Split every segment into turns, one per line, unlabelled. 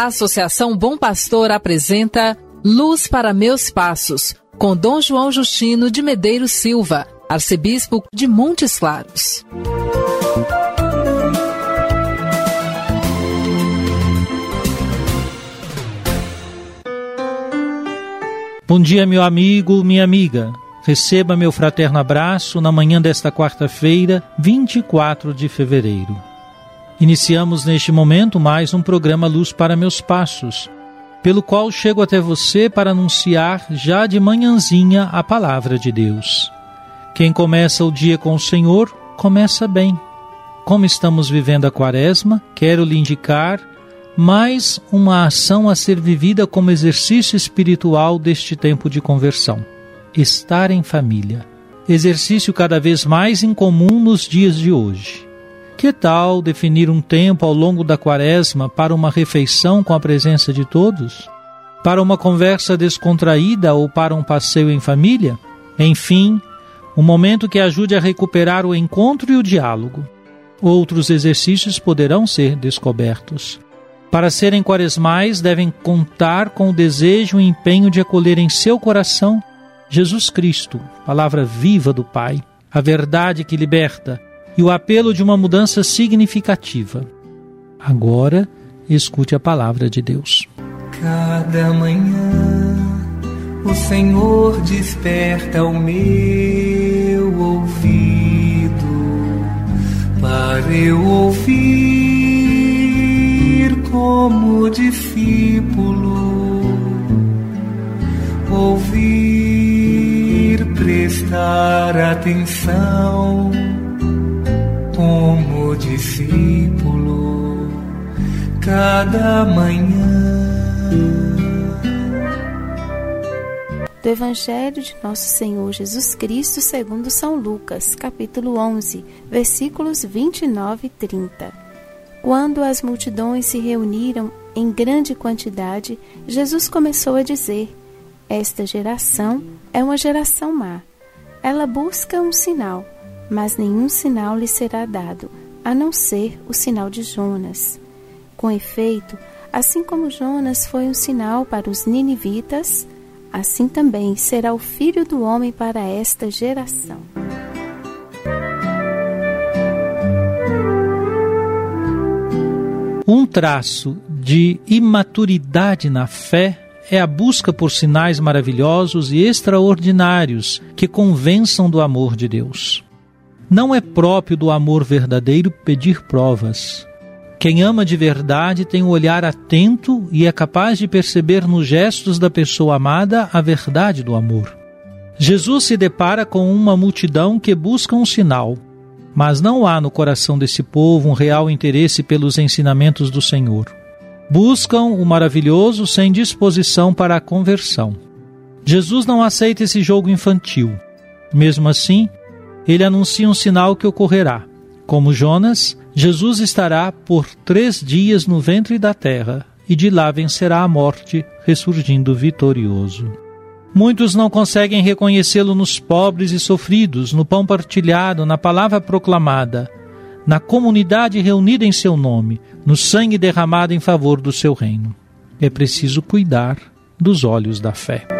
A Associação Bom Pastor apresenta Luz para Meus Passos, com Dom João Justino de Medeiros Silva, arcebispo de Montes Claros.
Bom dia, meu amigo, minha amiga. Receba meu fraterno abraço na manhã desta quarta-feira, 24 de fevereiro. Iniciamos neste momento mais um programa Luz para Meus Passos, pelo qual chego até você para anunciar já de manhãzinha a palavra de Deus. Quem começa o dia com o Senhor, começa bem. Como estamos vivendo a quaresma, quero lhe indicar mais uma ação a ser vivida como exercício espiritual deste tempo de conversão: estar em família. Exercício cada vez mais incomum nos dias de hoje. Que tal definir um tempo ao longo da quaresma para uma refeição com a presença de todos? Para uma conversa descontraída ou para um passeio em família? Enfim, um momento que ajude a recuperar o encontro e o diálogo. Outros exercícios poderão ser descobertos. Para serem quaresmais, devem contar com o desejo e empenho de acolher em seu coração Jesus Cristo, palavra viva do Pai, a verdade que liberta e o apelo de uma mudança significativa. Agora, escute a palavra de Deus.
Cada manhã o Senhor desperta o meu ouvido para eu ouvir como discípulo, ouvir, prestar atenção como discípulo cada manhã.
Do Evangelho de Nosso Senhor Jesus Cristo, segundo São Lucas, capítulo 11, versículos 29 e 30. Quando as multidões se reuniram em grande quantidade, Jesus começou a dizer: Esta geração é uma geração má. Ela busca um sinal, mas nenhum sinal lhe será dado, a não ser o sinal de Jonas. Com efeito, assim como Jonas foi um sinal para os ninivitas, assim também será o filho do homem para esta geração.
Um traço de imaturidade na fé é a busca por sinais maravilhosos e extraordinários que convençam do amor de Deus. Não é próprio do amor verdadeiro pedir provas. Quem ama de verdade tem um olhar atento e é capaz de perceber nos gestos da pessoa amada a verdade do amor. Jesus se depara com uma multidão que busca um sinal, mas não há no coração desse povo um real interesse pelos ensinamentos do Senhor. Buscam o maravilhoso sem disposição para a conversão. Jesus não aceita esse jogo infantil. Mesmo assim, ele anuncia um sinal que ocorrerá. Como Jonas, Jesus estará por três dias no ventre da terra e de lá vencerá a morte, ressurgindo vitorioso. Muitos não conseguem reconhecê-lo nos pobres e sofridos, no pão partilhado, na palavra proclamada, na comunidade reunida em seu nome, no sangue derramado em favor do seu reino. É preciso cuidar dos olhos da fé.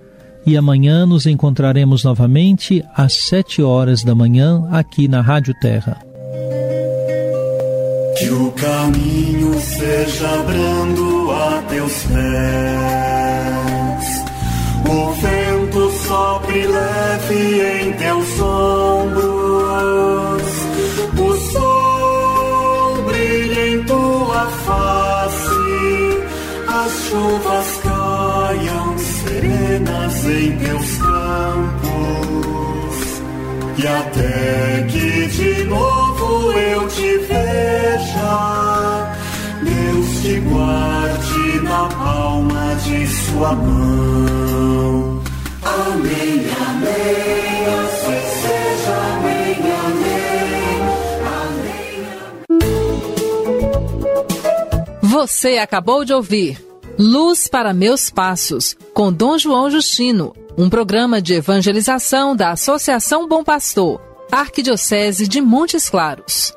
e amanhã nos encontraremos novamente às sete horas da manhã aqui na Rádio Terra.
Que o caminho seja brando a teus pés, o vento sopre leve em teus ombros, eu te veja, Deus te guarde na palma de sua mão. Amém, amém, assim seja, amém, amém, amém.
Você acabou de ouvir Luz para Meus Passos, com Dom João Justino, um programa de evangelização da Associação Bom Pastor, Arquidiocese de Montes Claros.